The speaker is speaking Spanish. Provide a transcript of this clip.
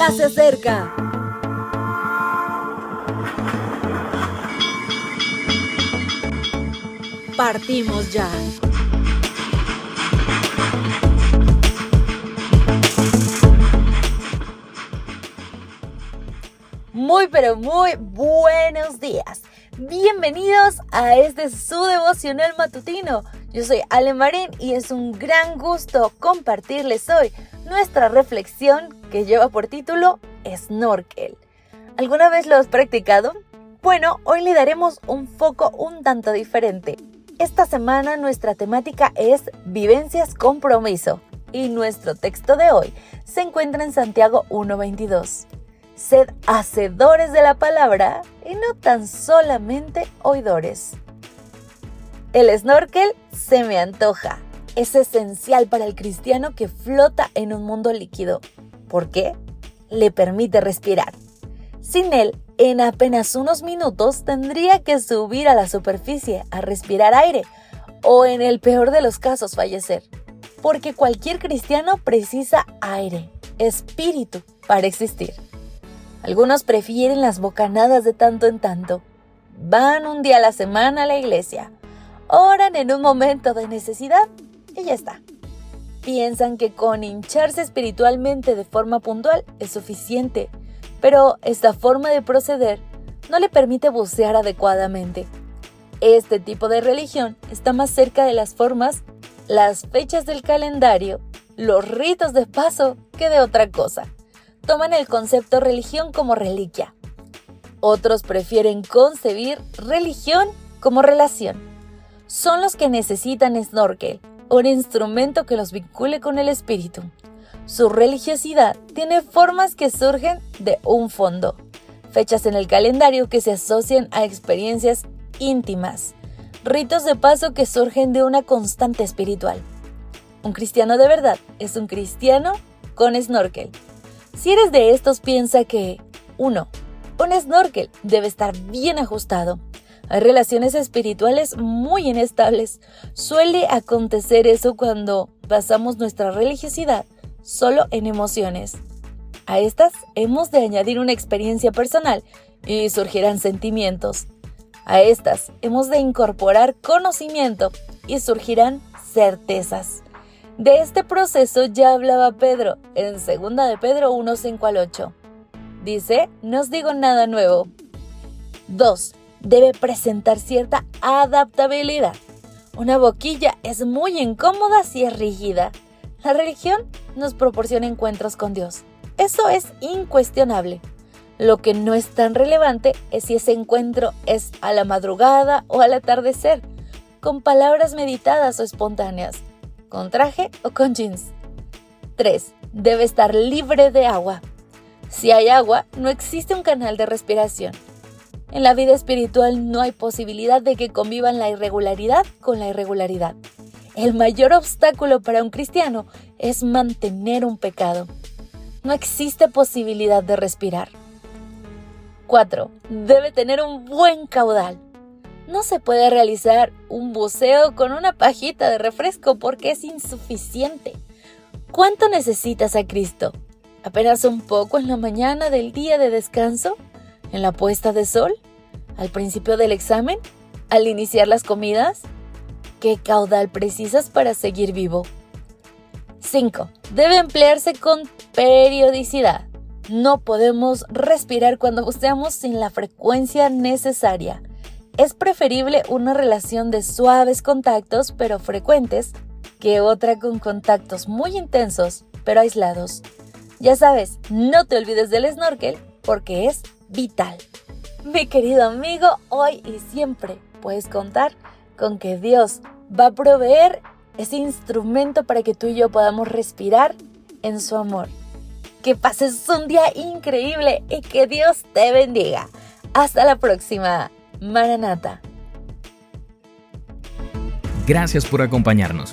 ya se acerca. Partimos ya. Muy pero muy buenos días. Bienvenidos a este su devocional matutino. Yo soy Ale Marín y es un gran gusto compartirles hoy nuestra reflexión que lleva por título Snorkel. ¿Alguna vez lo has practicado? Bueno, hoy le daremos un foco un tanto diferente. Esta semana nuestra temática es Vivencias Compromiso y nuestro texto de hoy se encuentra en Santiago 1.22. Sed hacedores de la palabra y no tan solamente oidores. El snorkel se me antoja. Es esencial para el cristiano que flota en un mundo líquido. ¿Por qué? Le permite respirar. Sin él, en apenas unos minutos tendría que subir a la superficie a respirar aire o en el peor de los casos fallecer. Porque cualquier cristiano precisa aire, espíritu, para existir. Algunos prefieren las bocanadas de tanto en tanto. Van un día a la semana a la iglesia, oran en un momento de necesidad y ya está. Piensan que con hincharse espiritualmente de forma puntual es suficiente, pero esta forma de proceder no le permite bucear adecuadamente. Este tipo de religión está más cerca de las formas, las fechas del calendario, los ritos de paso que de otra cosa toman el concepto religión como reliquia. Otros prefieren concebir religión como relación. Son los que necesitan snorkel, un instrumento que los vincule con el espíritu. Su religiosidad tiene formas que surgen de un fondo, fechas en el calendario que se asocian a experiencias íntimas, ritos de paso que surgen de una constante espiritual. Un cristiano de verdad es un cristiano con snorkel, si eres de estos, piensa que 1. Un snorkel debe estar bien ajustado. Hay relaciones espirituales muy inestables. Suele acontecer eso cuando basamos nuestra religiosidad solo en emociones. A estas hemos de añadir una experiencia personal y surgirán sentimientos. A estas hemos de incorporar conocimiento y surgirán certezas. De este proceso ya hablaba Pedro en 2 de Pedro 1, 5 al 8. Dice, no os digo nada nuevo. 2. Debe presentar cierta adaptabilidad. Una boquilla es muy incómoda si es rígida. La religión nos proporciona encuentros con Dios. Eso es incuestionable. Lo que no es tan relevante es si ese encuentro es a la madrugada o al atardecer, con palabras meditadas o espontáneas con traje o con jeans. 3. Debe estar libre de agua. Si hay agua, no existe un canal de respiración. En la vida espiritual no hay posibilidad de que convivan la irregularidad con la irregularidad. El mayor obstáculo para un cristiano es mantener un pecado. No existe posibilidad de respirar. 4. Debe tener un buen caudal. No se puede realizar un buceo con una pajita de refresco porque es insuficiente. ¿Cuánto necesitas a Cristo? ¿Apenas un poco en la mañana del día de descanso? ¿En la puesta de sol? ¿Al principio del examen? ¿Al iniciar las comidas? ¿Qué caudal precisas para seguir vivo? 5. Debe emplearse con periodicidad. No podemos respirar cuando buceamos sin la frecuencia necesaria. Es preferible una relación de suaves contactos pero frecuentes que otra con contactos muy intensos pero aislados. Ya sabes, no te olvides del snorkel porque es vital. Mi querido amigo, hoy y siempre puedes contar con que Dios va a proveer ese instrumento para que tú y yo podamos respirar en su amor. Que pases un día increíble y que Dios te bendiga. Hasta la próxima. Maranata. Gracias por acompañarnos.